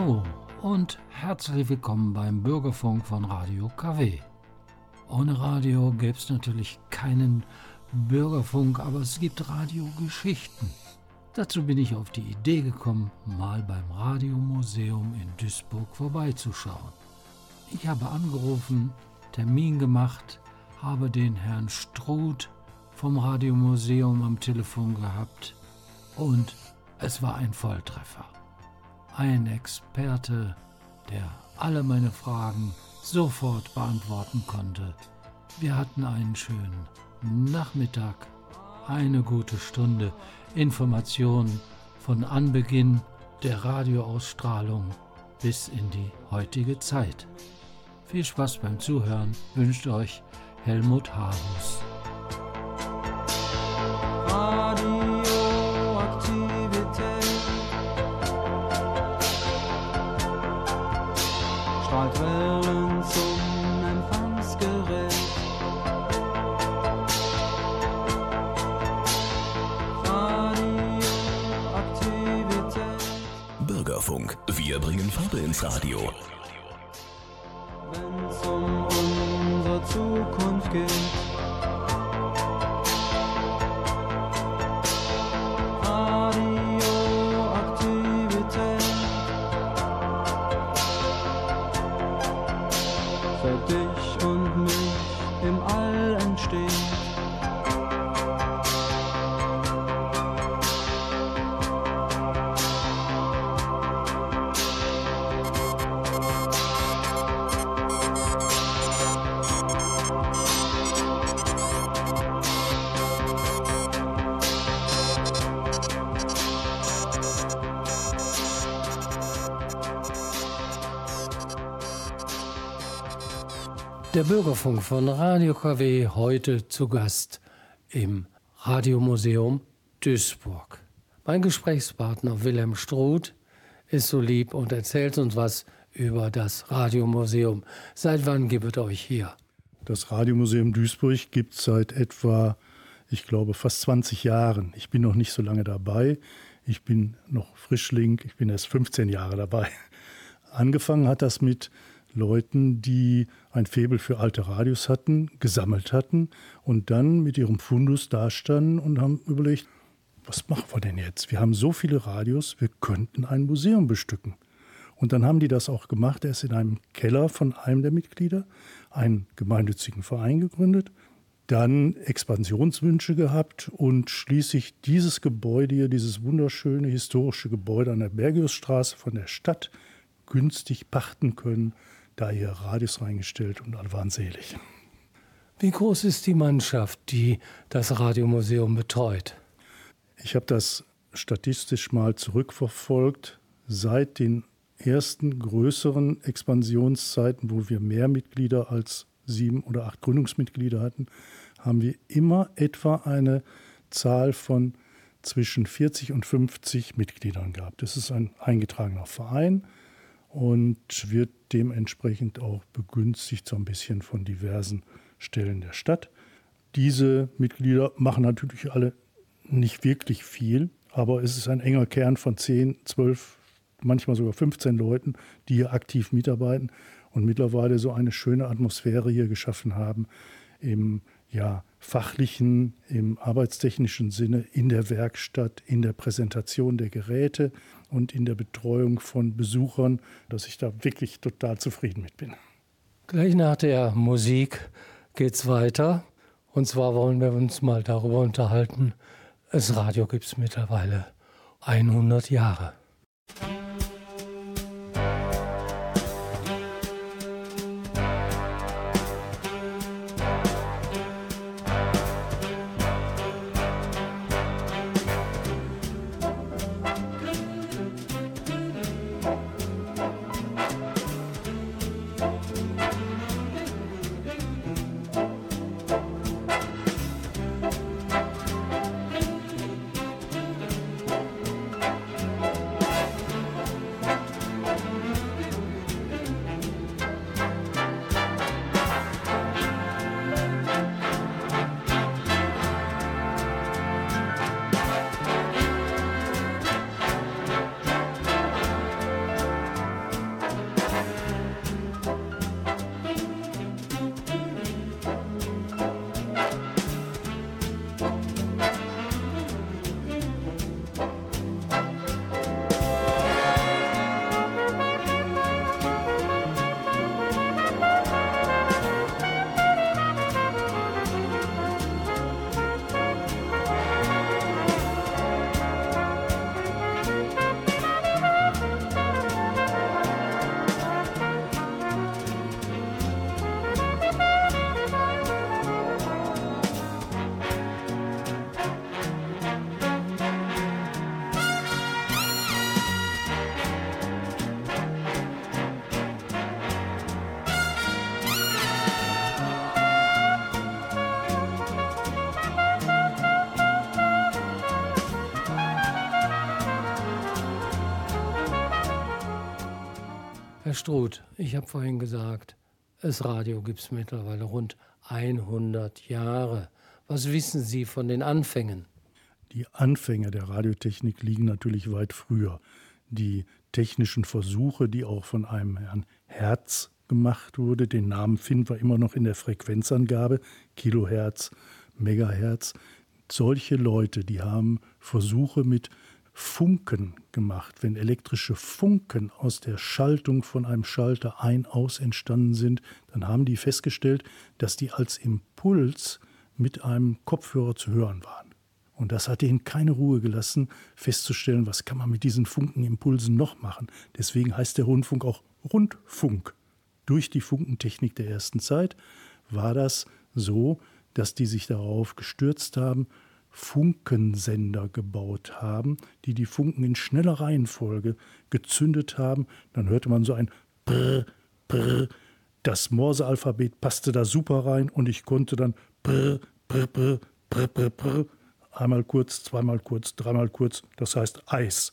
Hallo und herzlich willkommen beim Bürgerfunk von Radio KW. Ohne Radio gäbe es natürlich keinen Bürgerfunk, aber es gibt Radiogeschichten. Dazu bin ich auf die Idee gekommen, mal beim Radiomuseum in Duisburg vorbeizuschauen. Ich habe angerufen, Termin gemacht, habe den Herrn Struth vom Radiomuseum am Telefon gehabt und es war ein Volltreffer. Ein Experte, der alle meine Fragen sofort beantworten konnte. Wir hatten einen schönen Nachmittag, eine gute Stunde Informationen von Anbeginn der Radioausstrahlung bis in die heutige Zeit. Viel Spaß beim Zuhören wünscht euch Helmut Harus. Bringen Farbe ins Radio. wenn's um unsere Zukunft geht. Radioaktivität. für dich und mich im All entsteht. Der Bürgerfunk von Radio KW heute zu Gast im Radiomuseum Duisburg. Mein Gesprächspartner Wilhelm Struth ist so lieb und erzählt uns was über das Radiomuseum. Seit wann gibt es euch hier? Das Radiomuseum Duisburg gibt es seit etwa, ich glaube, fast 20 Jahren. Ich bin noch nicht so lange dabei. Ich bin noch Frischling. Ich bin erst 15 Jahre dabei. Angefangen hat das mit Leuten, die ein Faible für alte Radios hatten, gesammelt hatten und dann mit ihrem Fundus dastanden und haben überlegt, was machen wir denn jetzt? Wir haben so viele Radios, wir könnten ein Museum bestücken. Und dann haben die das auch gemacht. Er ist in einem Keller von einem der Mitglieder, einen gemeinnützigen Verein gegründet, dann Expansionswünsche gehabt und schließlich dieses Gebäude hier, dieses wunderschöne historische Gebäude an der Bergiusstraße von der Stadt günstig pachten können, da hier Radios reingestellt und alle waren selig. Wie groß ist die Mannschaft, die das Radiomuseum betreut? Ich habe das statistisch mal zurückverfolgt. Seit den ersten größeren Expansionszeiten, wo wir mehr Mitglieder als sieben oder acht Gründungsmitglieder hatten, haben wir immer etwa eine Zahl von zwischen 40 und 50 Mitgliedern gehabt. Das ist ein eingetragener Verein und wird dementsprechend auch begünstigt so ein bisschen von diversen Stellen der Stadt. Diese Mitglieder machen natürlich alle nicht wirklich viel, aber es ist ein enger Kern von 10, 12, manchmal sogar 15 Leuten, die hier aktiv mitarbeiten und mittlerweile so eine schöne Atmosphäre hier geschaffen haben im ja, fachlichen, im arbeitstechnischen Sinne, in der Werkstatt, in der Präsentation der Geräte und in der Betreuung von Besuchern, dass ich da wirklich total zufrieden mit bin. Gleich nach der Musik geht's weiter. Und zwar wollen wir uns mal darüber unterhalten. Das Radio gibt es mittlerweile 100 Jahre. Herr Struth, ich habe vorhin gesagt, das Radio gibt es mittlerweile rund 100 Jahre. Was wissen Sie von den Anfängen? Die Anfänge der Radiotechnik liegen natürlich weit früher. Die technischen Versuche, die auch von einem Herrn Herz gemacht wurde, den Namen finden wir immer noch in der Frequenzangabe, Kilohertz, Megahertz. Solche Leute, die haben Versuche mit Funken gemacht. Wenn elektrische Funken aus der Schaltung von einem Schalter ein-aus entstanden sind, dann haben die festgestellt, dass die als Impuls mit einem Kopfhörer zu hören waren. Und das hat ihnen keine Ruhe gelassen, festzustellen, was kann man mit diesen Funkenimpulsen noch machen. Deswegen heißt der Rundfunk auch Rundfunk. Durch die Funkentechnik der ersten Zeit war das so, dass die sich darauf gestürzt haben, Funkensender gebaut haben, die die Funken in schneller Reihenfolge gezündet haben. Dann hörte man so ein Brr, Brr. Das Morsealphabet passte da super rein und ich konnte dann Brr, Brr, Brr, Brr, Brr, Brr. Einmal kurz, zweimal kurz, dreimal kurz, das heißt Eis.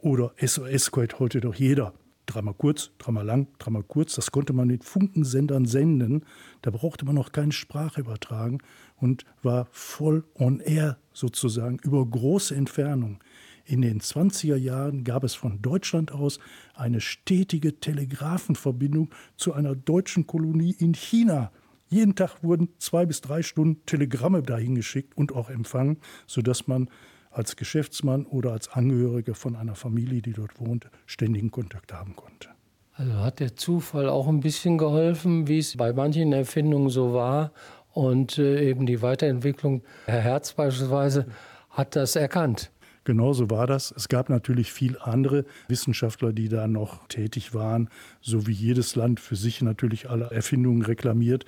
Oder SOS kennt heute doch jeder dreimal kurz, dreimal lang, dreimal kurz. Das konnte man mit Funkensendern senden. Da brauchte man noch keine Sprache übertragen und war voll on air sozusagen über große Entfernung. In den 20er Jahren gab es von Deutschland aus eine stetige Telegrafenverbindung zu einer deutschen Kolonie in China. Jeden Tag wurden zwei bis drei Stunden Telegramme dahin geschickt und auch empfangen, sodass man als Geschäftsmann oder als Angehörige von einer Familie, die dort wohnte, ständigen Kontakt haben konnte. Also hat der Zufall auch ein bisschen geholfen, wie es bei manchen Erfindungen so war. Und äh, eben die Weiterentwicklung, Herr Herz beispielsweise, hat das erkannt. Genauso war das. Es gab natürlich viele andere Wissenschaftler, die da noch tätig waren, so wie jedes Land für sich natürlich alle Erfindungen reklamiert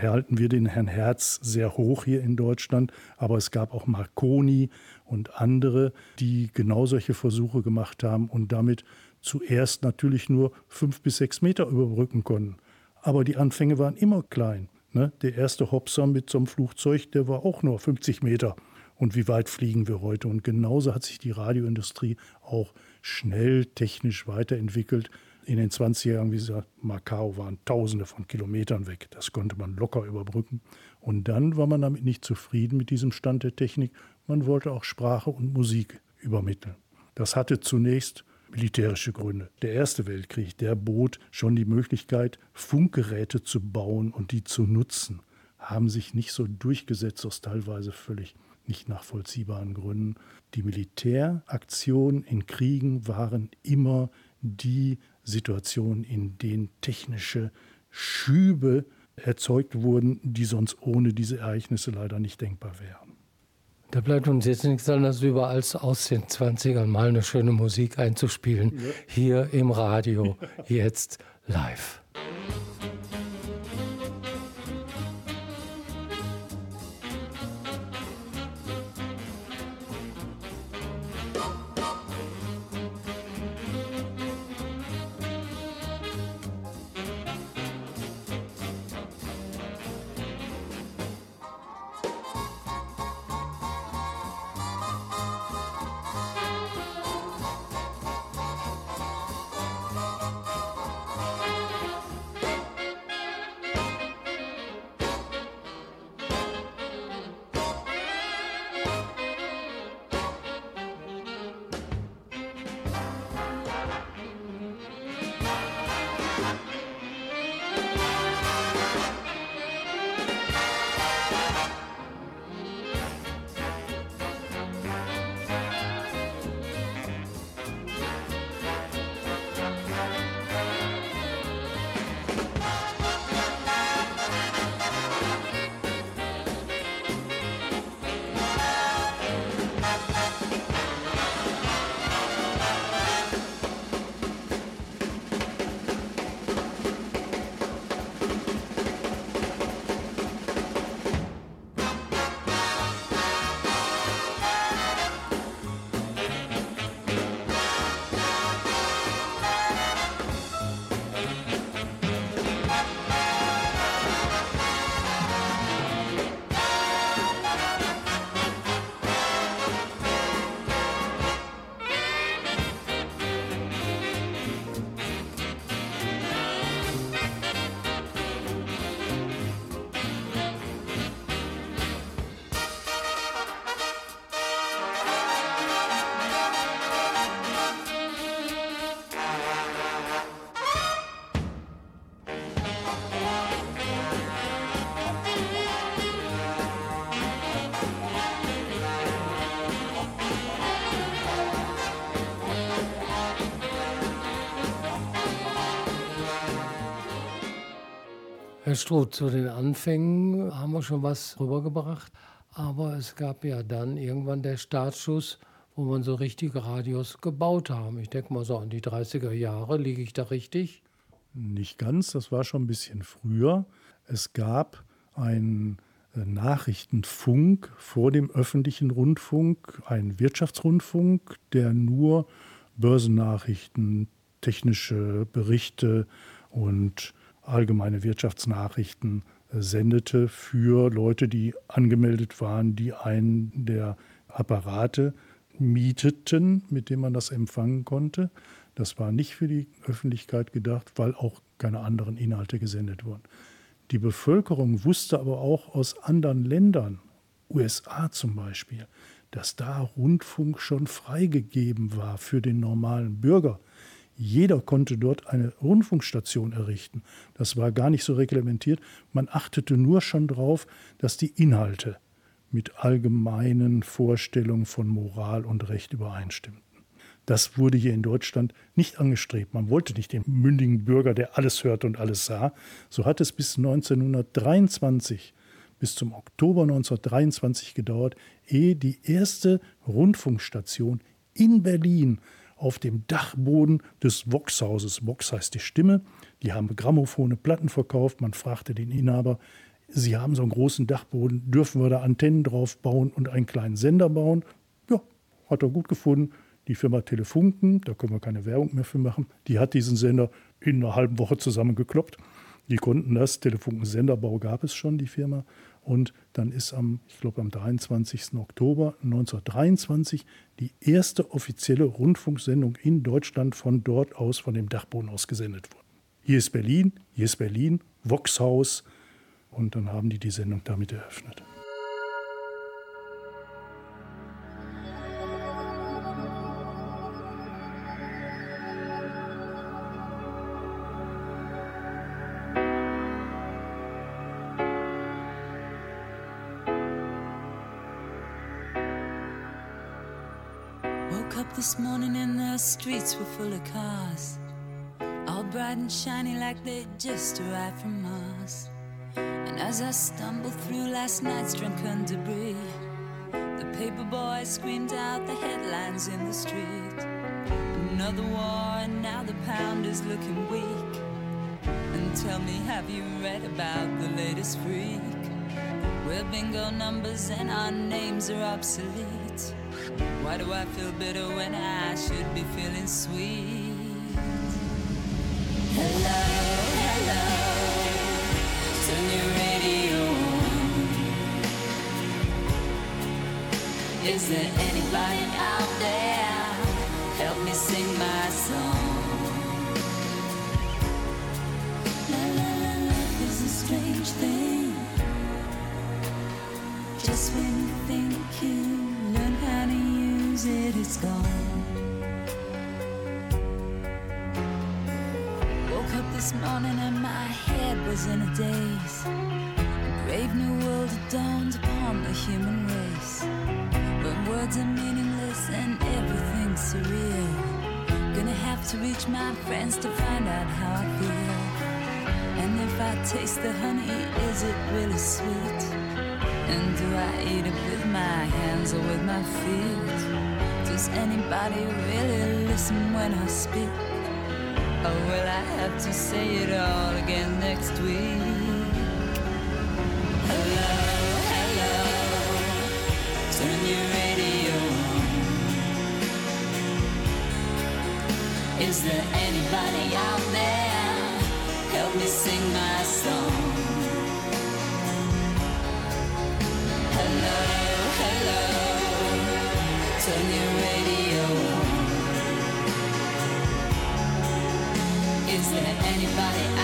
halten wir den Herrn Herz sehr hoch hier in Deutschland. Aber es gab auch Marconi und andere, die genau solche Versuche gemacht haben und damit zuerst natürlich nur fünf bis sechs Meter überbrücken konnten. Aber die Anfänge waren immer klein. Ne? Der erste Hopser mit so einem Flugzeug, der war auch nur 50 Meter. Und wie weit fliegen wir heute? Und genauso hat sich die Radioindustrie auch schnell technisch weiterentwickelt in den 20er Jahren, wie gesagt, Macau waren Tausende von Kilometern weg. Das konnte man locker überbrücken. Und dann war man damit nicht zufrieden mit diesem Stand der Technik. Man wollte auch Sprache und Musik übermitteln. Das hatte zunächst militärische Gründe. Der Erste Weltkrieg, der bot schon die Möglichkeit, Funkgeräte zu bauen und die zu nutzen, haben sich nicht so durchgesetzt aus teilweise völlig nicht nachvollziehbaren Gründen. Die Militäraktionen in Kriegen waren immer die Situationen, in denen technische Schübe erzeugt wurden, die sonst ohne diese Ereignisse leider nicht denkbar wären. Da bleibt uns jetzt nichts anderes über, als aus den 20ern mal eine schöne Musik einzuspielen. Ja. Hier im Radio, jetzt live. Herr Struth, zu den Anfängen haben wir schon was rübergebracht, aber es gab ja dann irgendwann der Startschuss, wo man so richtige Radios gebaut haben. Ich denke mal so an die 30er Jahre, liege ich da richtig? Nicht ganz, das war schon ein bisschen früher. Es gab einen äh, Nachrichtenfunk vor dem öffentlichen Rundfunk, einen Wirtschaftsrundfunk, der nur Börsennachrichten, technische Berichte und allgemeine Wirtschaftsnachrichten äh, sendete für Leute, die angemeldet waren, die einen der Apparate mieteten, mit dem man das empfangen konnte. Das war nicht für die Öffentlichkeit gedacht, weil auch keine anderen Inhalte gesendet wurden. Die Bevölkerung wusste aber auch aus anderen Ländern, USA zum Beispiel, dass da Rundfunk schon freigegeben war für den normalen Bürger. Jeder konnte dort eine Rundfunkstation errichten. Das war gar nicht so reglementiert. Man achtete nur schon darauf, dass die Inhalte mit allgemeinen Vorstellungen von Moral und Recht übereinstimmten. Das wurde hier in Deutschland nicht angestrebt. Man wollte nicht den mündigen Bürger, der alles hörte und alles sah. So hat es bis 1923, bis zum Oktober 1923 gedauert, ehe die erste Rundfunkstation in Berlin auf dem Dachboden des Voxhauses. Vox heißt die Stimme. Die haben Grammophone, Platten verkauft. Man fragte den Inhaber, Sie haben so einen großen Dachboden, dürfen wir da Antennen drauf bauen und einen kleinen Sender bauen? Ja, hat er gut gefunden. Die Firma Telefunken, da können wir keine Werbung mehr für machen, die hat diesen Sender in einer halben Woche zusammengekloppt. Die konnten das. Telefunken Senderbau gab es schon, die Firma. Und dann ist am, ich glaube, am 23. Oktober 1923 die erste offizielle Rundfunksendung in Deutschland von dort aus, von dem Dachboden aus gesendet worden. Hier ist Berlin, hier ist Berlin, Voxhaus. Und dann haben die die Sendung damit eröffnet. This morning and the streets were full of cars. All bright and shiny like they just arrived from Mars. And as I stumbled through last night's drunken debris, the paper boy screamed out the headlines in the street. Another war, and now the pound is looking weak. And tell me, have you read about the latest freak? Where bingo numbers and our names are obsolete. Why do I feel bitter when I should be feeling sweet? Hello, hello, turn your radio on. Is there anybody out there? It, it's gone. Woke up this morning and my head was in a daze. A brave new world had dawned upon the human race. When words are meaningless and everything's surreal. Gonna have to reach my friends to find out how I feel. And if I taste the honey, is it really sweet? And do I eat it with my hands or with my feet? Does anybody really listen when I speak? Or will I have to say it all again next week? Hello, hello, turn your radio on. Is there anybody out there? Help me sing my song. than anybody.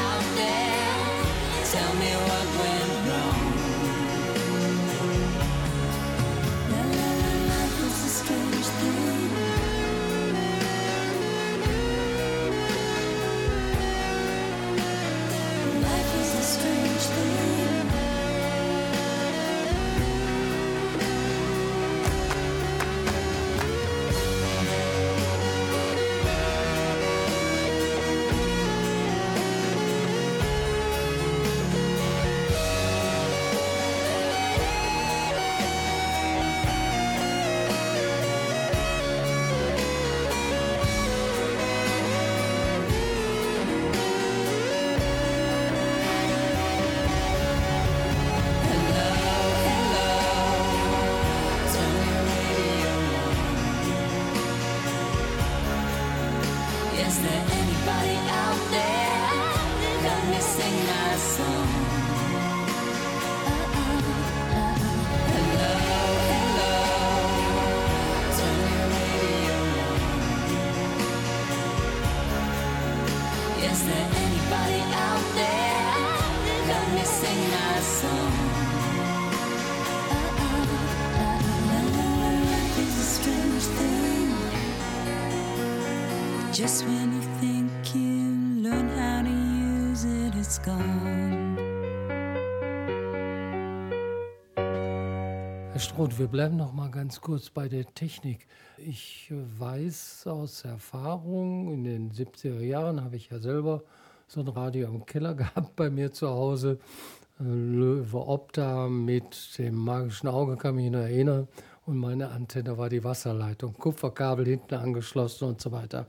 Herr Stroth, wir bleiben noch mal ganz kurz bei der Technik. Ich weiß aus Erfahrung, in den 70er Jahren habe ich ja selber so ein Radio im Keller gehabt bei mir zu Hause. Äh, Löwe Opta mit dem magischen Auge kann mich noch erinnern. Und meine Antenne war die Wasserleitung, Kupferkabel hinten angeschlossen und so weiter.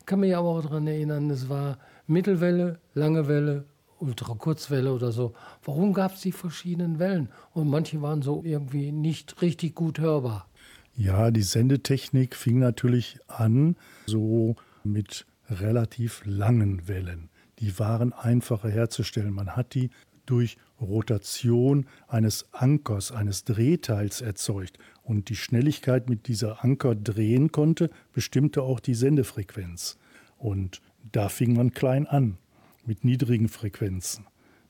Ich kann mich aber auch daran erinnern, es war Mittelwelle, lange Welle, Ultrakurzwelle oder so. Warum gab es die verschiedenen Wellen? Und manche waren so irgendwie nicht richtig gut hörbar. Ja, die Sendetechnik fing natürlich an so mit relativ langen Wellen. Die waren einfacher herzustellen. Man hat die durch Rotation eines Ankers, eines Drehteils erzeugt. Und die Schnelligkeit, mit dieser Anker drehen konnte, bestimmte auch die Sendefrequenz. Und da fing man klein an, mit niedrigen Frequenzen.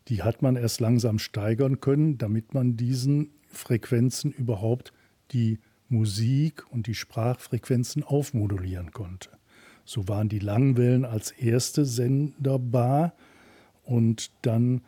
Die hat man erst langsam steigern können, damit man diesen Frequenzen überhaupt die Musik und die Sprachfrequenzen aufmodulieren konnte. So waren die Langwellen als erste senderbar und dann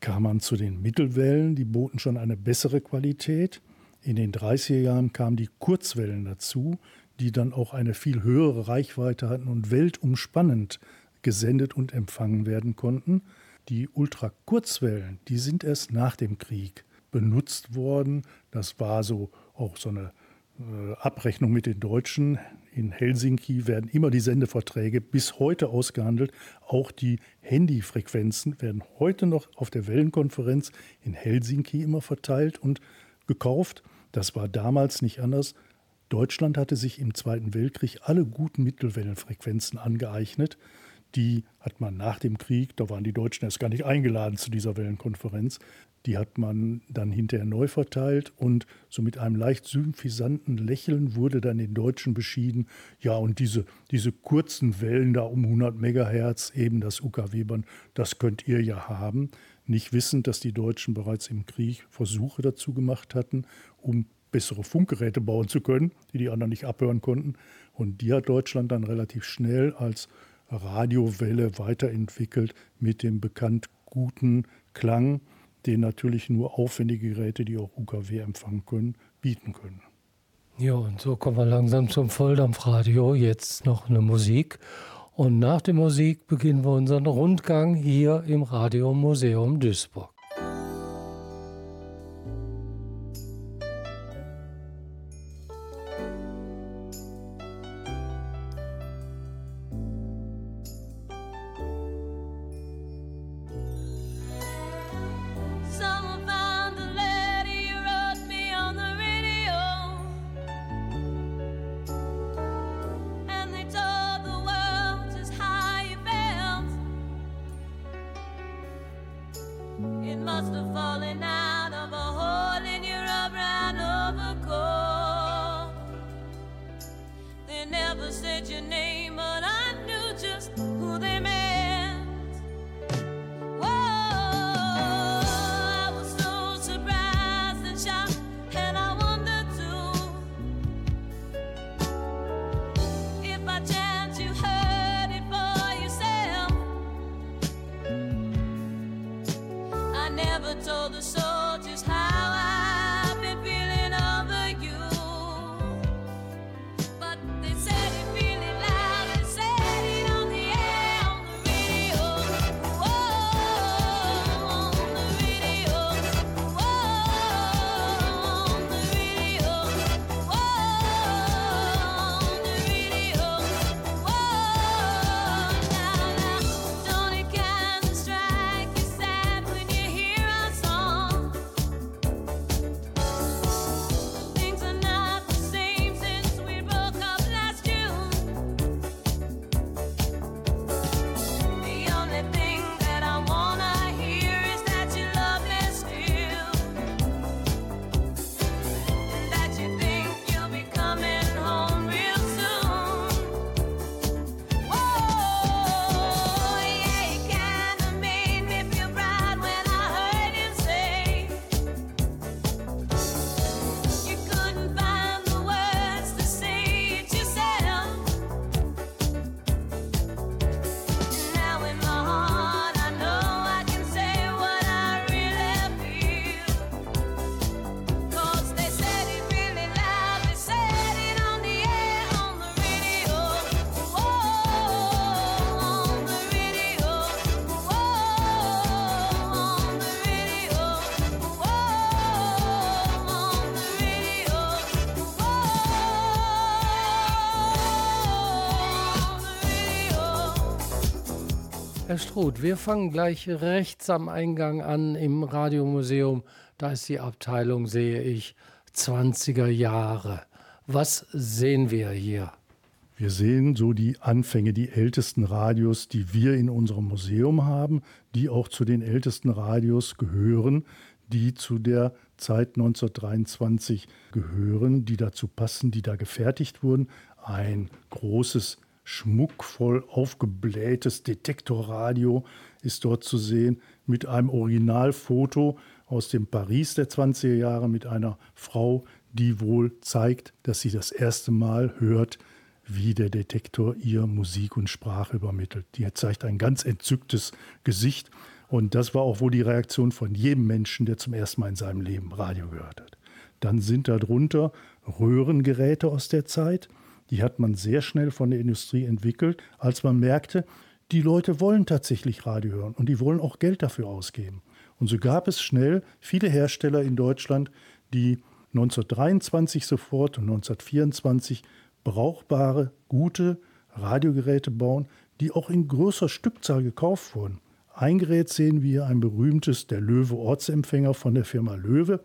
kam man zu den Mittelwellen, die boten schon eine bessere Qualität. In den 30er Jahren kamen die Kurzwellen dazu, die dann auch eine viel höhere Reichweite hatten und weltumspannend gesendet und empfangen werden konnten. Die Ultrakurzwellen, die sind erst nach dem Krieg benutzt worden. Das war so auch so eine äh, Abrechnung mit den Deutschen. In Helsinki werden immer die Sendeverträge bis heute ausgehandelt. Auch die Handyfrequenzen werden heute noch auf der Wellenkonferenz in Helsinki immer verteilt und gekauft. Das war damals nicht anders. Deutschland hatte sich im Zweiten Weltkrieg alle guten Mittelwellenfrequenzen angeeignet. Die hat man nach dem Krieg, da waren die Deutschen erst gar nicht eingeladen zu dieser Wellenkonferenz, die hat man dann hinterher neu verteilt und so mit einem leicht sympathisanten Lächeln wurde dann den Deutschen beschieden, ja und diese, diese kurzen Wellen da um 100 Megahertz, eben das UKW-Band, das könnt ihr ja haben. Nicht wissend, dass die Deutschen bereits im Krieg Versuche dazu gemacht hatten, um bessere Funkgeräte bauen zu können, die die anderen nicht abhören konnten. Und die hat Deutschland dann relativ schnell als Radiowelle weiterentwickelt mit dem bekannt guten Klang den natürlich nur aufwendige Geräte, die auch UKW empfangen können, bieten können. Ja, und so kommen wir langsam zum Volldampfradio. Jetzt noch eine Musik. Und nach der Musik beginnen wir unseren Rundgang hier im Radiomuseum Duisburg. Herr Struth, wir fangen gleich rechts am Eingang an im Radiomuseum. Da ist die Abteilung, sehe ich, 20er Jahre. Was sehen wir hier? Wir sehen so die Anfänge, die ältesten Radios, die wir in unserem Museum haben, die auch zu den ältesten Radios gehören, die zu der Zeit 1923 gehören, die dazu passen, die da gefertigt wurden. Ein großes, schmuckvoll aufgeblähtes Detektorradio ist dort zu sehen mit einem Originalfoto aus dem Paris der 20er Jahre mit einer Frau, die wohl zeigt, dass sie das erste Mal hört, wie der Detektor ihr Musik und Sprache übermittelt. Die zeigt ein ganz entzücktes Gesicht. Und das war auch wohl die Reaktion von jedem Menschen, der zum ersten Mal in seinem Leben Radio gehört hat. Dann sind darunter Röhrengeräte aus der Zeit. Die hat man sehr schnell von der Industrie entwickelt, als man merkte, die Leute wollen tatsächlich Radio hören und die wollen auch Geld dafür ausgeben. Und so gab es schnell viele Hersteller in Deutschland, die 1923 sofort und 1924 brauchbare, gute Radiogeräte bauen, die auch in größer Stückzahl gekauft wurden. Ein Gerät sehen wir, ein berühmtes, der Löwe Ortsempfänger von der Firma Löwe,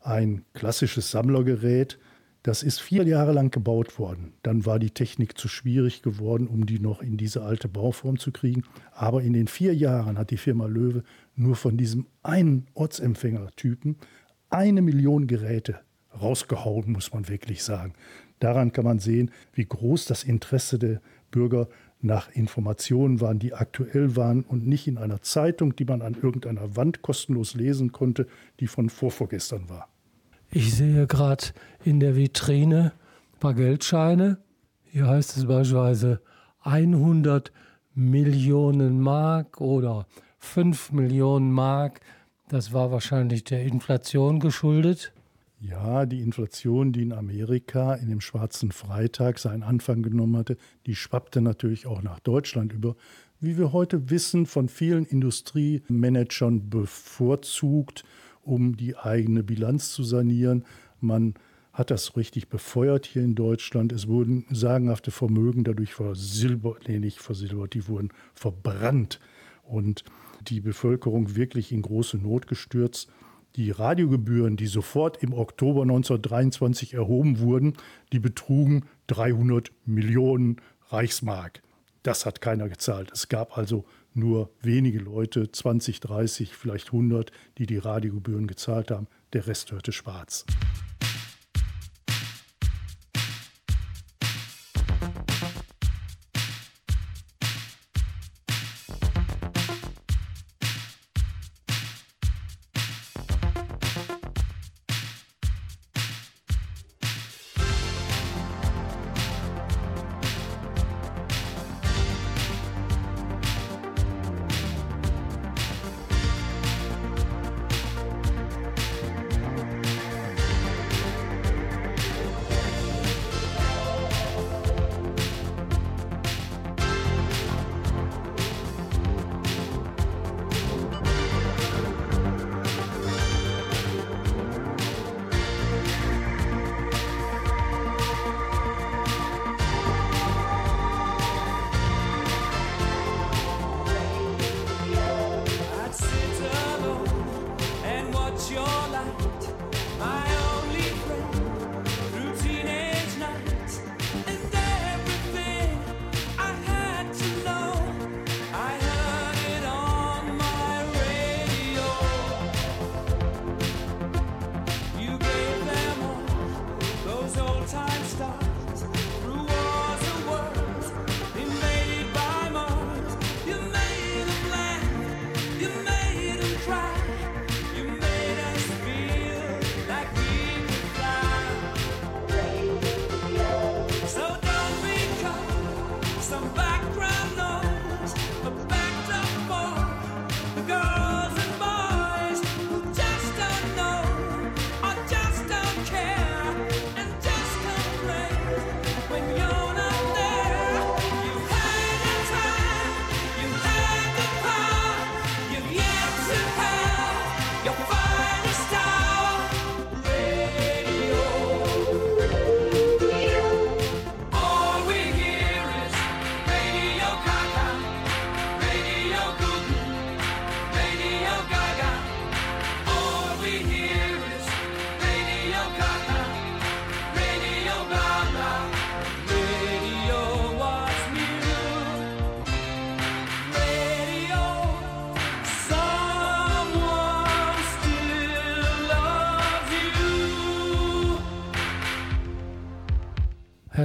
ein klassisches Sammlergerät. Das ist vier Jahre lang gebaut worden. Dann war die Technik zu schwierig geworden, um die noch in diese alte Bauform zu kriegen. Aber in den vier Jahren hat die Firma Löwe nur von diesem einen Ortsempfängertypen eine Million Geräte rausgehauen, muss man wirklich sagen. Daran kann man sehen, wie groß das Interesse der Bürger nach Informationen waren, die aktuell waren und nicht in einer Zeitung, die man an irgendeiner Wand kostenlos lesen konnte, die von vorvorgestern war. Ich sehe gerade in der Vitrine ein paar Geldscheine. Hier heißt es beispielsweise 100 Millionen Mark oder 5 Millionen Mark. Das war wahrscheinlich der Inflation geschuldet. Ja, die Inflation, die in Amerika in dem schwarzen Freitag seinen Anfang genommen hatte, die schwappte natürlich auch nach Deutschland über. Wie wir heute wissen, von vielen Industriemanagern bevorzugt, um die eigene Bilanz zu sanieren. Man hat das richtig befeuert hier in Deutschland. Es wurden sagenhafte Vermögen dadurch versilbert, nee, nicht versilbert, die wurden verbrannt und die Bevölkerung wirklich in große Not gestürzt. Die Radiogebühren, die sofort im Oktober 1923 erhoben wurden, die betrugen 300 Millionen Reichsmark. Das hat keiner gezahlt. Es gab also nur wenige Leute, 20, 30, vielleicht 100, die die Radiogebühren gezahlt haben. Der Rest hörte schwarz.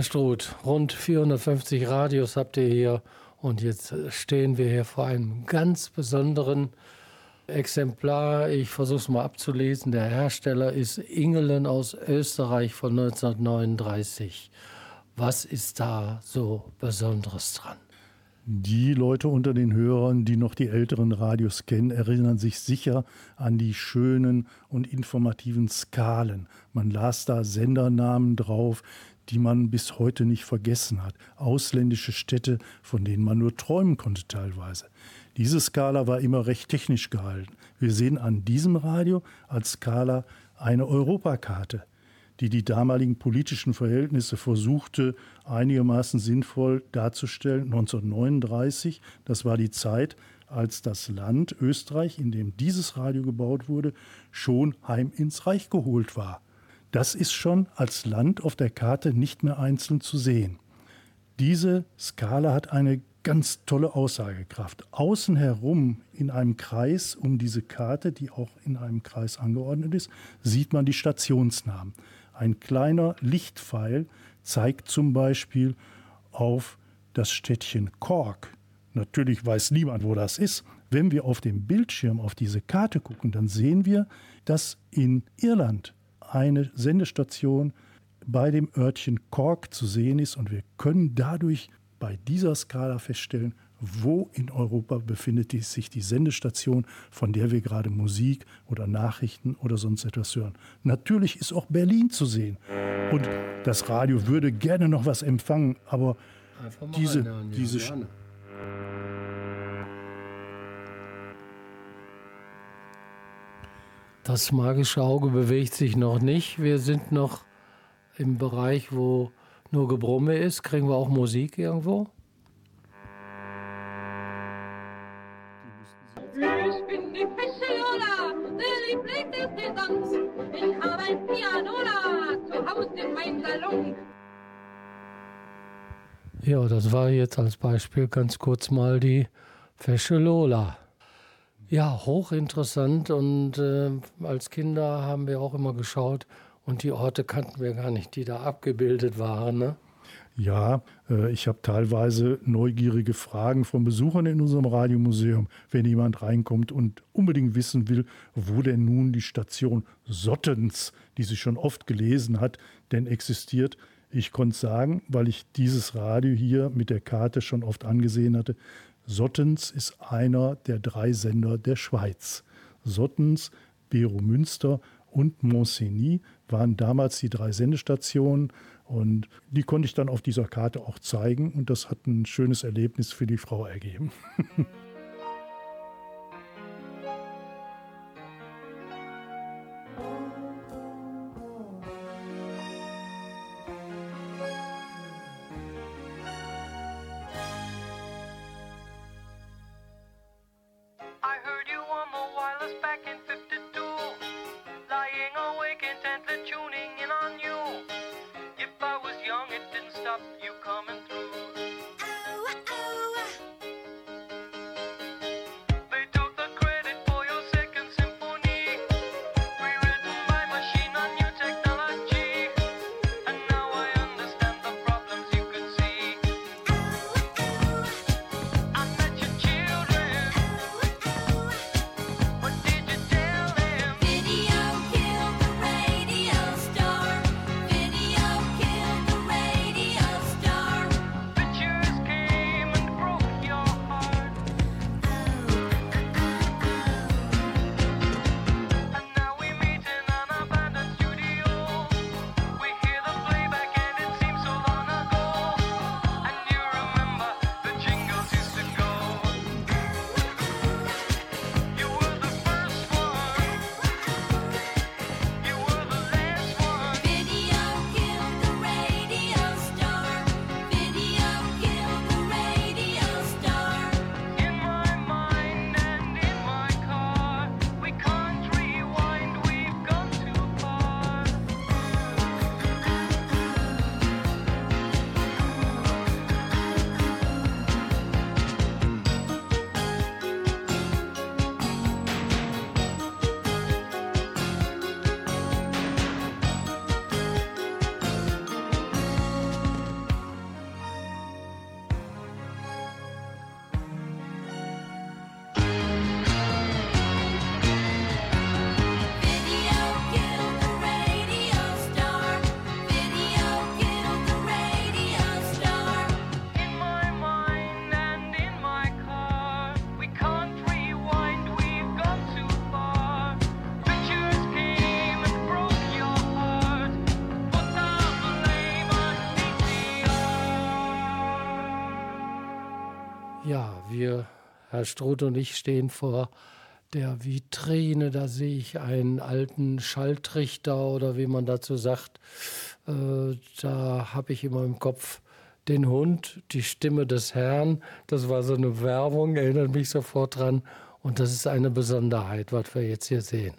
Herr Struth, rund 450 Radios habt ihr hier und jetzt stehen wir hier vor einem ganz besonderen Exemplar. Ich versuche es mal abzulesen. Der Hersteller ist Ingelen aus Österreich von 1939. Was ist da so Besonderes dran? Die Leute unter den Hörern, die noch die älteren Radios kennen, erinnern sich sicher an die schönen und informativen Skalen. Man las da Sendernamen drauf, die man bis heute nicht vergessen hat. Ausländische Städte, von denen man nur träumen konnte teilweise. Diese Skala war immer recht technisch gehalten. Wir sehen an diesem Radio als Skala eine Europakarte, die die damaligen politischen Verhältnisse versuchte einigermaßen sinnvoll darzustellen. 1939, das war die Zeit, als das Land Österreich, in dem dieses Radio gebaut wurde, schon heim ins Reich geholt war. Das ist schon als Land auf der Karte nicht mehr einzeln zu sehen. Diese Skala hat eine ganz tolle Aussagekraft. Außen herum in einem Kreis um diese Karte, die auch in einem Kreis angeordnet ist, sieht man die Stationsnamen. Ein kleiner Lichtpfeil zeigt zum Beispiel auf das Städtchen Cork. Natürlich weiß niemand, wo das ist. Wenn wir auf dem Bildschirm auf diese Karte gucken, dann sehen wir, dass in Irland eine Sendestation bei dem Örtchen Cork zu sehen ist und wir können dadurch bei dieser Skala feststellen, wo in Europa befindet sich die Sendestation, von der wir gerade Musik oder Nachrichten oder sonst etwas hören. Natürlich ist auch Berlin zu sehen. Und das Radio würde gerne noch was empfangen, aber diese, diese Das magische Auge bewegt sich noch nicht. Wir sind noch im Bereich, wo nur Gebrumme ist. Kriegen wir auch Musik irgendwo? Ich bin die Fische Lola, der Liebling des Gesangs. Ich habe ein Pianola zu Hause in meinem Salon. Ja, das war jetzt als Beispiel ganz kurz mal die Fesche Lola. Ja, hochinteressant und äh, als Kinder haben wir auch immer geschaut und die Orte kannten wir gar nicht, die da abgebildet waren. Ne? Ja, äh, ich habe teilweise neugierige Fragen von Besuchern in unserem Radiomuseum, wenn jemand reinkommt und unbedingt wissen will, wo denn nun die Station Sottens, die sie schon oft gelesen hat, denn existiert. Ich konnte sagen, weil ich dieses Radio hier mit der Karte schon oft angesehen hatte, Sottens ist einer der drei Sender der Schweiz. Sottens, Bero Münster und Monsigny waren damals die drei Sendestationen und die konnte ich dann auf dieser Karte auch zeigen und das hat ein schönes Erlebnis für die Frau ergeben. wir, Herr Struth und ich, stehen vor der Vitrine. Da sehe ich einen alten Schalltrichter oder wie man dazu sagt. Äh, da habe ich immer im Kopf den Hund, die Stimme des Herrn. Das war so eine Werbung, erinnert mich sofort dran. Und das ist eine Besonderheit, was wir jetzt hier sehen.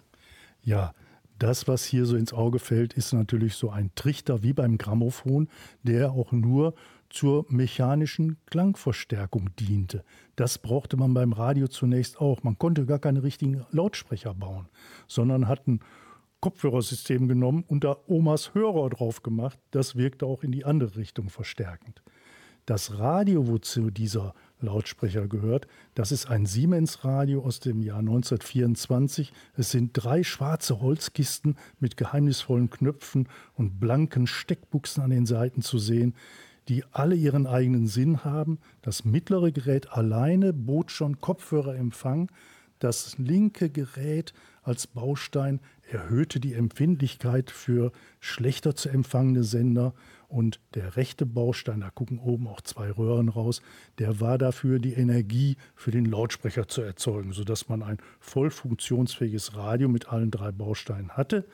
Ja, das, was hier so ins Auge fällt, ist natürlich so ein Trichter wie beim Grammophon, der auch nur zur mechanischen Klangverstärkung diente. Das brauchte man beim Radio zunächst auch. Man konnte gar keine richtigen Lautsprecher bauen, sondern hat ein Kopfhörersystem genommen und da Omas Hörer drauf gemacht. Das wirkte auch in die andere Richtung verstärkend. Das Radio, wozu dieser Lautsprecher gehört, das ist ein Siemens-Radio aus dem Jahr 1924. Es sind drei schwarze Holzkisten mit geheimnisvollen Knöpfen und blanken Steckbuchsen an den Seiten zu sehen, die alle ihren eigenen Sinn haben. Das mittlere Gerät alleine bot schon Kopfhörerempfang. Das linke Gerät als Baustein erhöhte die Empfindlichkeit für schlechter zu empfangende Sender und der rechte Baustein, da gucken oben auch zwei Röhren raus, der war dafür, die Energie für den Lautsprecher zu erzeugen, sodass man ein voll funktionsfähiges Radio mit allen drei Bausteinen hatte.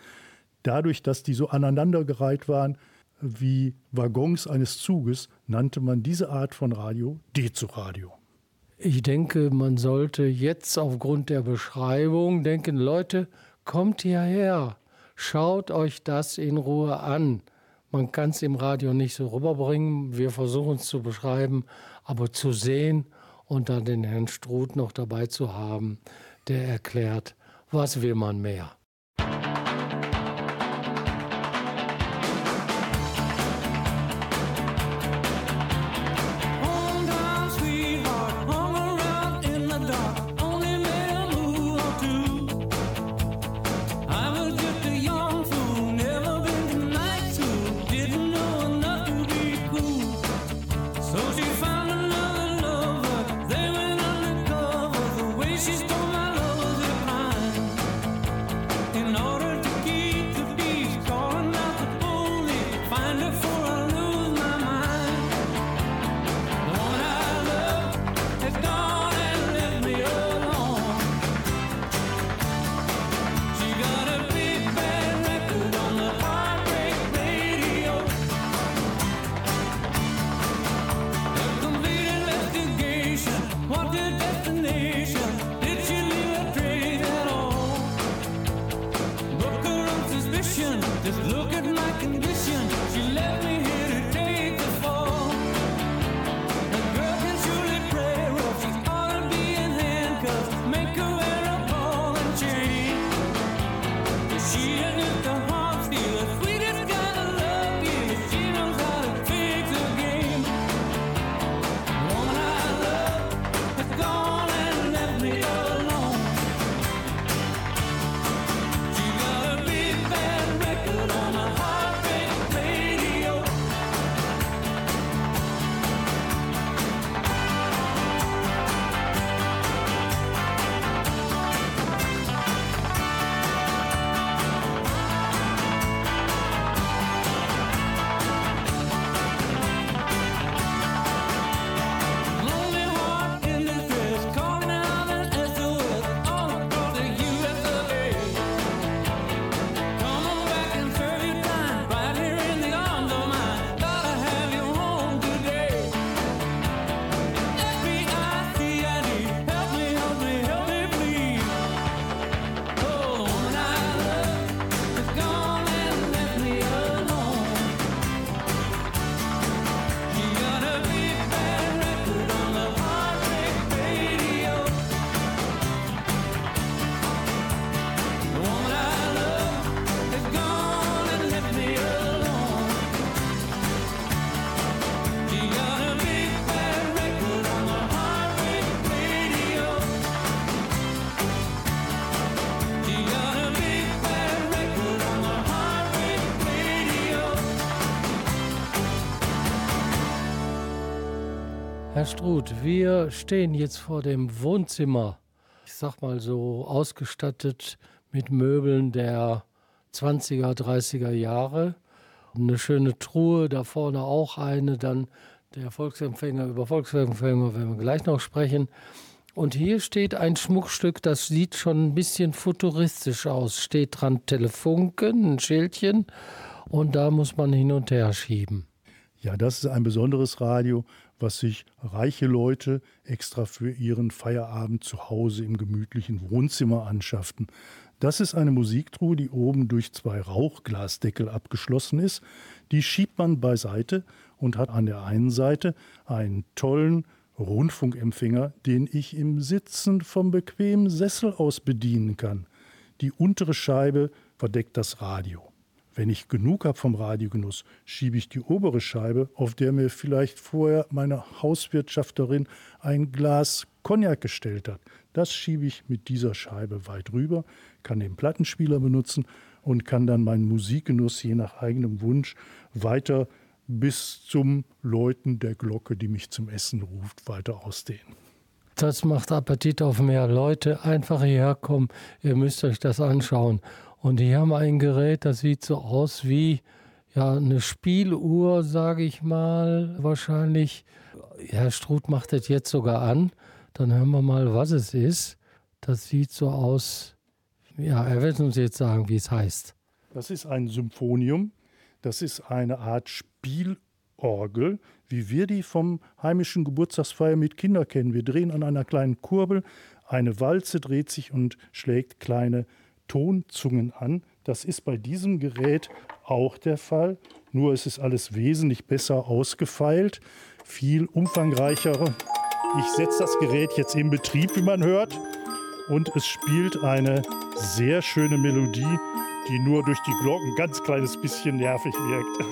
Dadurch, dass die so aneinandergereiht waren wie Waggons eines Zuges, nannte man diese Art von Radio Dezo-Radio. Ich denke, man sollte jetzt aufgrund der Beschreibung denken, Leute, kommt hierher, schaut euch das in Ruhe an. Man kann es im Radio nicht so rüberbringen, wir versuchen es zu beschreiben, aber zu sehen und dann den Herrn Struth noch dabei zu haben, der erklärt, was will man mehr. Herr Struth, wir stehen jetzt vor dem Wohnzimmer, ich sag mal so ausgestattet mit Möbeln der 20er, 30er Jahre. Eine schöne Truhe, da vorne auch eine, dann Der Volksempfänger, über Volksempfänger werden wir gleich noch sprechen. Und hier steht ein Schmuckstück, das sieht schon ein bisschen futuristisch aus. Steht dran Telefunken, ein Schildchen und da muss man hin und her schieben. Ja, das ist ein besonderes Radio, was sich reiche Leute extra für ihren Feierabend zu Hause im gemütlichen Wohnzimmer anschafften. Das ist eine Musiktruhe, die oben durch zwei Rauchglasdeckel abgeschlossen ist. Die schiebt man beiseite und hat an der einen Seite einen tollen Rundfunkempfänger, den ich im Sitzen vom bequemen Sessel aus bedienen kann. Die untere Scheibe verdeckt das Radio. Wenn ich genug habe vom Radiogenuss, schiebe ich die obere Scheibe, auf der mir vielleicht vorher meine Hauswirtschafterin ein Glas Cognac gestellt hat. Das schiebe ich mit dieser Scheibe weit rüber, kann den Plattenspieler benutzen und kann dann meinen Musikgenuss je nach eigenem Wunsch weiter bis zum Läuten der Glocke, die mich zum Essen ruft, weiter ausdehnen. Das macht Appetit auf mehr Leute. Einfach hierher kommen, ihr müsst euch das anschauen. Und hier haben ein Gerät, das sieht so aus wie ja, eine Spieluhr, sage ich mal, wahrscheinlich. Herr Struth macht das jetzt sogar an. Dann hören wir mal, was es ist. Das sieht so aus. Ja, er wird uns jetzt sagen, wie es heißt. Das ist ein Symphonium. Das ist eine Art Spielorgel, wie wir die vom heimischen Geburtstagsfeier mit Kindern kennen. Wir drehen an einer kleinen Kurbel, eine Walze dreht sich und schlägt kleine Tonzungen an. Das ist bei diesem Gerät auch der Fall, nur ist es alles wesentlich besser ausgefeilt, viel umfangreicher. Ich setze das Gerät jetzt in Betrieb, wie man hört, und es spielt eine sehr schöne Melodie, die nur durch die Glocken ganz kleines bisschen nervig wirkt.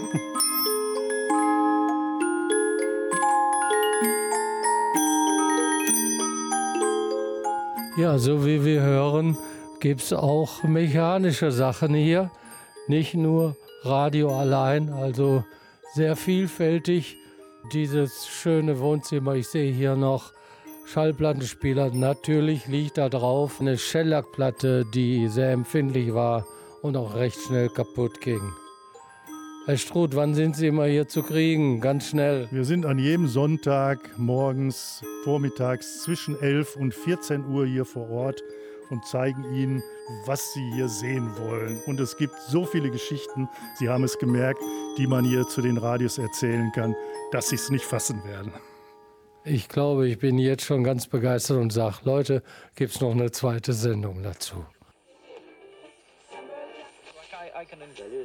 Ja, so wie wir hören, gibt es auch mechanische Sachen hier. Nicht nur Radio allein, also sehr vielfältig. Dieses schöne Wohnzimmer, ich sehe hier noch Schallplattenspieler. Natürlich liegt da drauf eine Shellac-Platte, die sehr empfindlich war und auch recht schnell kaputt ging. Herr Struth, wann sind Sie immer hier zu kriegen? Ganz schnell. Wir sind an jedem Sonntag morgens, vormittags zwischen 11 und 14 Uhr hier vor Ort und zeigen Ihnen, was Sie hier sehen wollen. Und es gibt so viele Geschichten, Sie haben es gemerkt, die man hier zu den Radios erzählen kann, dass Sie es nicht fassen werden. Ich glaube, ich bin jetzt schon ganz begeistert und sage, Leute, gibt es noch eine zweite Sendung dazu. Rock,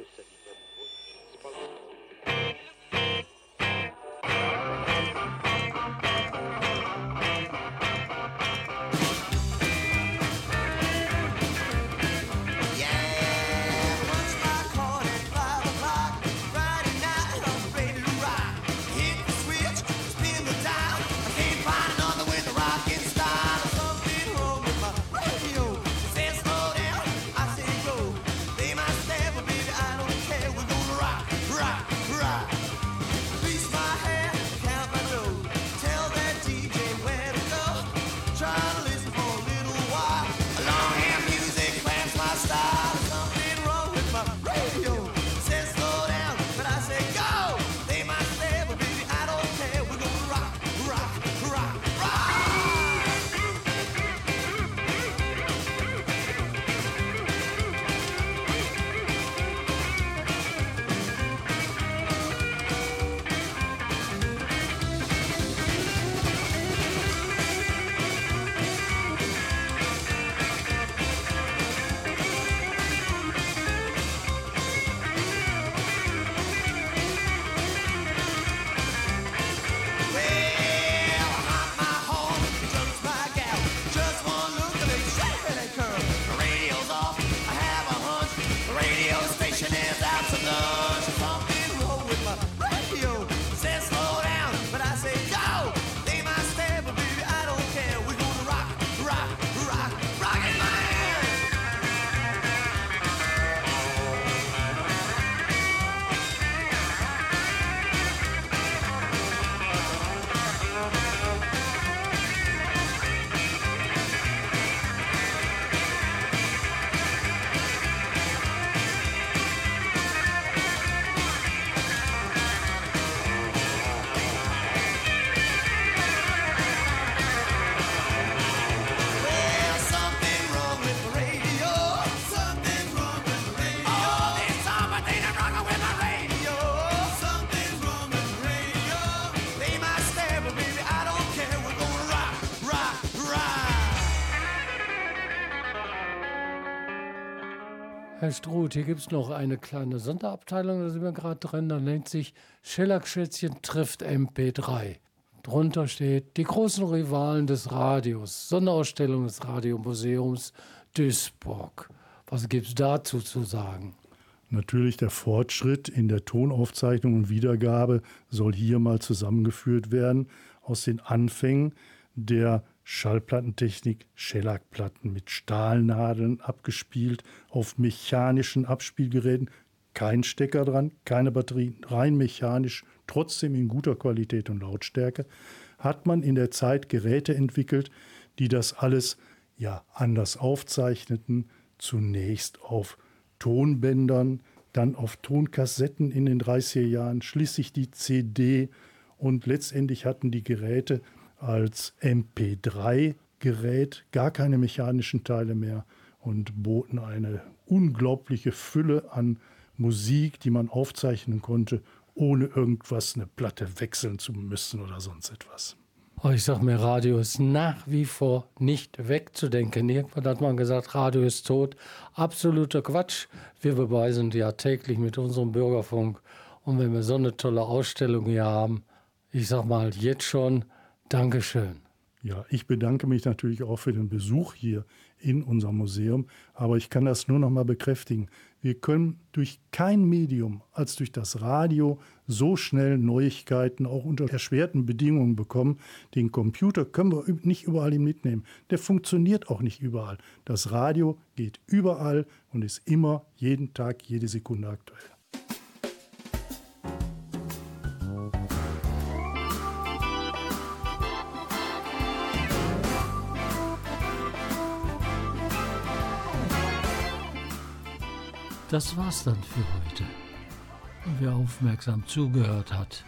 Herr Struth, hier gibt es noch eine kleine Sonderabteilung, da sind wir gerade drin, da nennt sich Schellackschätzchen trifft MP3. Drunter steht die großen Rivalen des Radios, Sonderausstellung des Radiomuseums Duisburg. Was gibt es dazu zu sagen? Natürlich der Fortschritt in der Tonaufzeichnung und Wiedergabe soll hier mal zusammengeführt werden aus den Anfängen der Schallplattentechnik, Schellackplatten mit Stahlnadeln abgespielt, auf mechanischen Abspielgeräten, kein Stecker dran, keine Batterie, rein mechanisch, trotzdem in guter Qualität und Lautstärke, hat man in der Zeit Geräte entwickelt, die das alles ja anders aufzeichneten, zunächst auf Tonbändern, dann auf Tonkassetten in den 30er Jahren, schließlich die CD und letztendlich hatten die Geräte als MP3-Gerät gar keine mechanischen Teile mehr und boten eine unglaubliche Fülle an Musik, die man aufzeichnen konnte, ohne irgendwas eine Platte wechseln zu müssen oder sonst etwas. Oh, ich sag mir, Radio ist nach wie vor nicht wegzudenken. Irgendwann hat man gesagt, Radio ist tot. Absoluter Quatsch. Wir beweisen ja täglich mit unserem Bürgerfunk. Und wenn wir so eine tolle Ausstellung hier haben, ich sag mal jetzt schon, Dankeschön. Ja, ich bedanke mich natürlich auch für den Besuch hier in unserem Museum, aber ich kann das nur noch mal bekräftigen. Wir können durch kein Medium als durch das Radio so schnell Neuigkeiten auch unter erschwerten Bedingungen bekommen. Den Computer können wir nicht überall mitnehmen. Der funktioniert auch nicht überall. Das Radio geht überall und ist immer jeden Tag, jede Sekunde aktuell. Das war's dann für heute. Wer aufmerksam zugehört hat,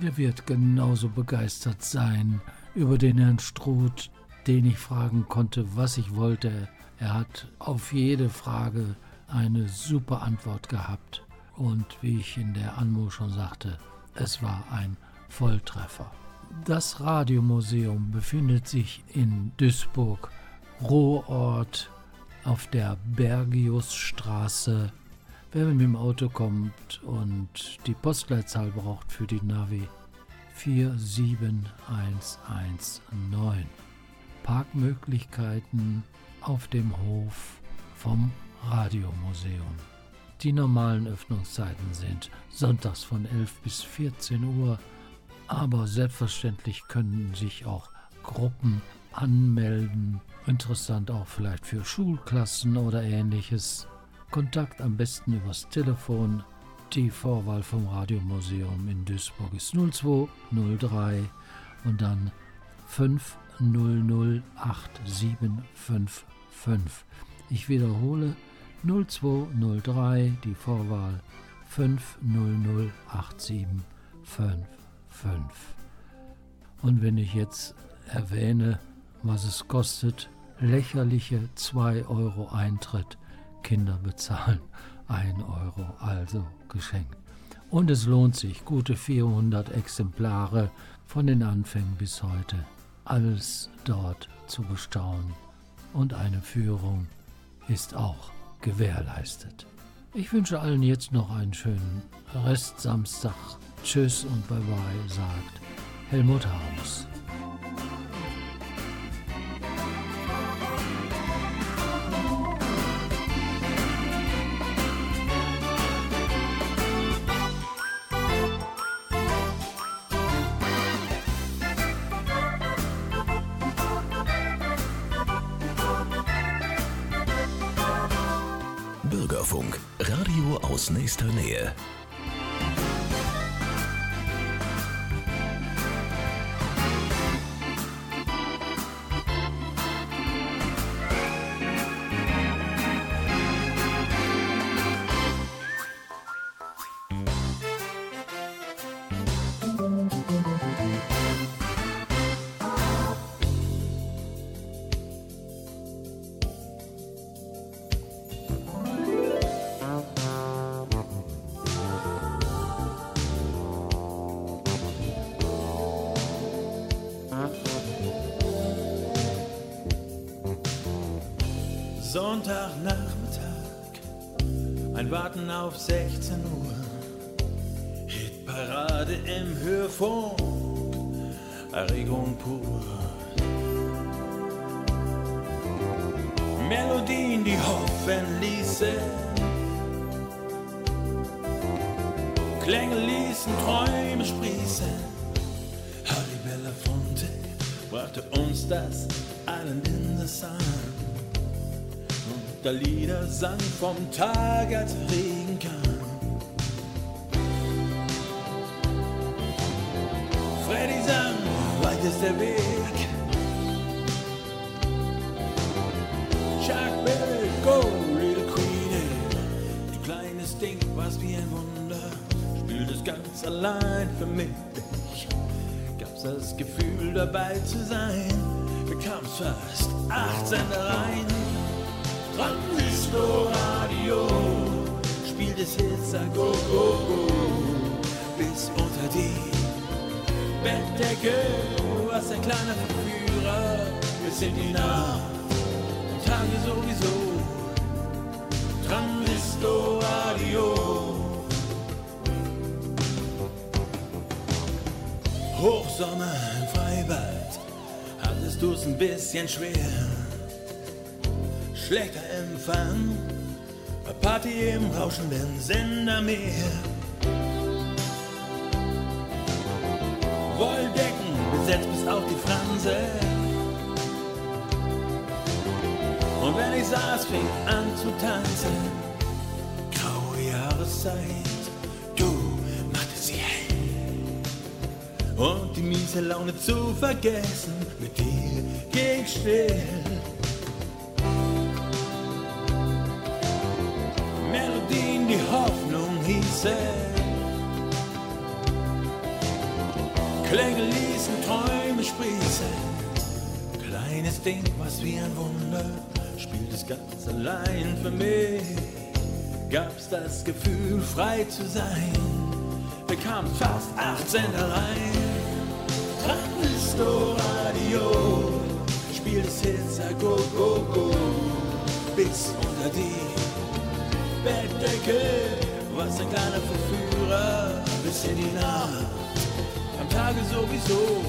der wird genauso begeistert sein über den Herrn Struth, den ich fragen konnte, was ich wollte. Er hat auf jede Frage eine super Antwort gehabt. Und wie ich in der Anmo schon sagte, es war ein Volltreffer. Das Radiomuseum befindet sich in Duisburg, Ruhrort, auf der Bergiusstraße. Wer mit dem Auto kommt und die Postleitzahl braucht für die Navi 47119. Parkmöglichkeiten auf dem Hof vom Radiomuseum. Die normalen Öffnungszeiten sind sonntags von 11 bis 14 Uhr, aber selbstverständlich können sich auch Gruppen anmelden. Interessant auch vielleicht für Schulklassen oder ähnliches. Kontakt am besten übers Telefon. Die Vorwahl vom Radiomuseum in Duisburg ist 0203 und dann 5008755. Ich wiederhole 0203 die Vorwahl 5008755. Und wenn ich jetzt erwähne, was es kostet, lächerliche 2 Euro Eintritt, Kinder bezahlen 1 Euro, also geschenkt. Und es lohnt sich, gute 400 Exemplare von den Anfängen bis heute, alles dort zu bestaunen. Und eine Führung ist auch gewährleistet. Ich wünsche allen jetzt noch einen schönen Restsamstag. Tschüss und bye bye, sagt Helmut Harms. Das allen in the Sun. Und der Lieder sang vom Tag, als Regen kam. Freddy sang, weit ist der Weg. Chuck Berry, go, little Queenie. Du kleines Ding, was wie ein Wunder, spielt es ganz allein für mich. Gab's das Gefühl dabei zu sein, bekam's fast acht Sendereien. Transistor Radio, spielt es Hits, a go, go, go, bis unter die Bettdecke, was ein kleiner Verführer, bis in die Nacht. Tage sowieso. Transistor Radio. Hochsommer im Freibad, du's ein bisschen schwer. Schlechter Empfang, Party im rauschenden Sendermeer. Wolldecken besetzt bis auf die Franse. Und wenn ich saß, fing an zu tanzen. Graue Jahreszeit, du machte sie hell. Und die miese Laune zu vergessen, mit dir ging still. Melodien, die Hoffnung hießen. Klänge ließen Träume sprießen. Kleines Ding, was wie ein Wunder spielt es ganz allein für mich. Gab's das Gefühl, frei zu sein, bekam fast acht Sendereien. Transistor Radio spielt es Hits, a go, go, go, bis unter die Bettdecke, was ein kleiner Verführer, bis in die Nacht, am Tage sowieso.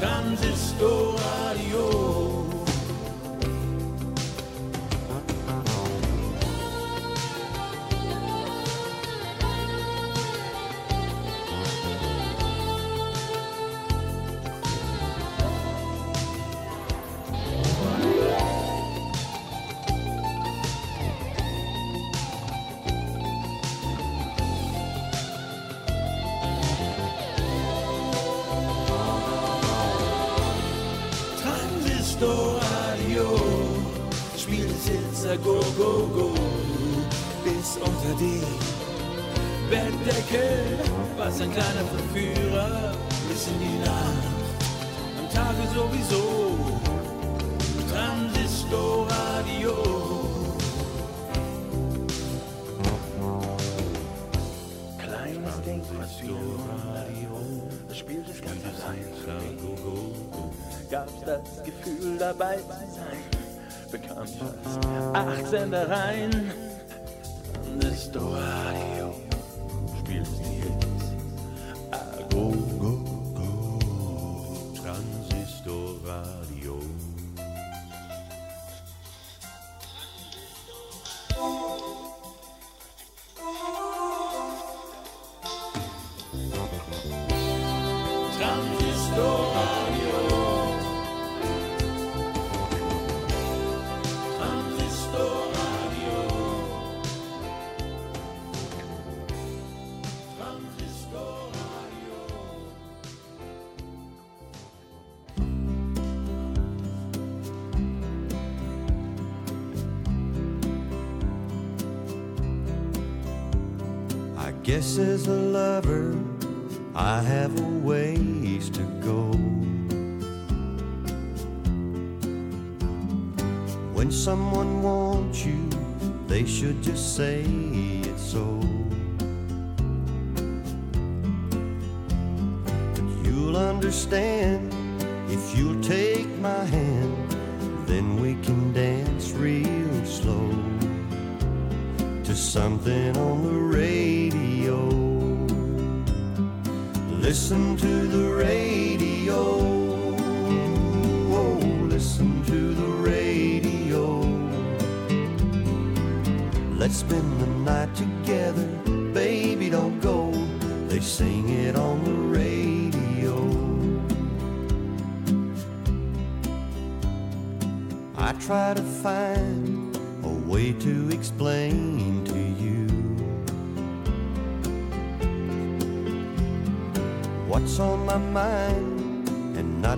Transistor dabei sein, bekam fast acht Sendereien. Transistor guess as a lover, I have a ways to go. When someone wants you, they should just say it so. But you'll understand if you'll take my hand, then we can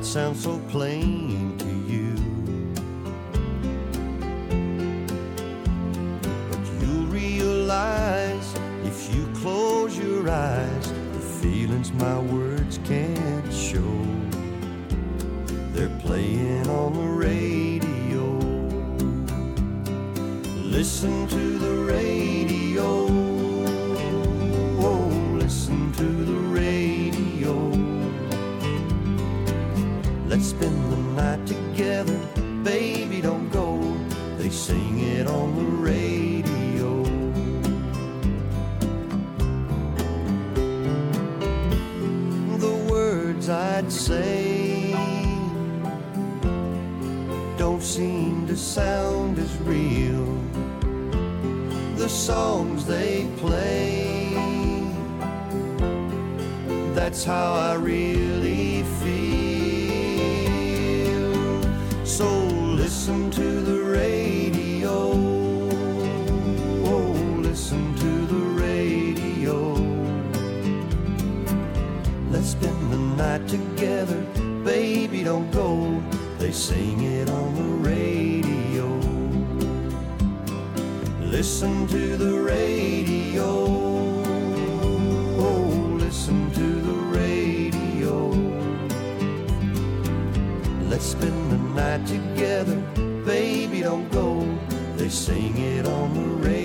sound so plain to you. But you'll realize if you close your eyes, the feelings my words can't show. They're playing on the radio. Listen to the radio. Let's spend the night together, baby, don't go. They sing it on the radio. The words I'd say don't seem to sound as real. The songs they play, that's how I really together, baby, don't go. They sing it on the radio. Listen to the radio. Oh, listen to the radio. Let's spend the night together, baby, don't go. They sing it on the radio.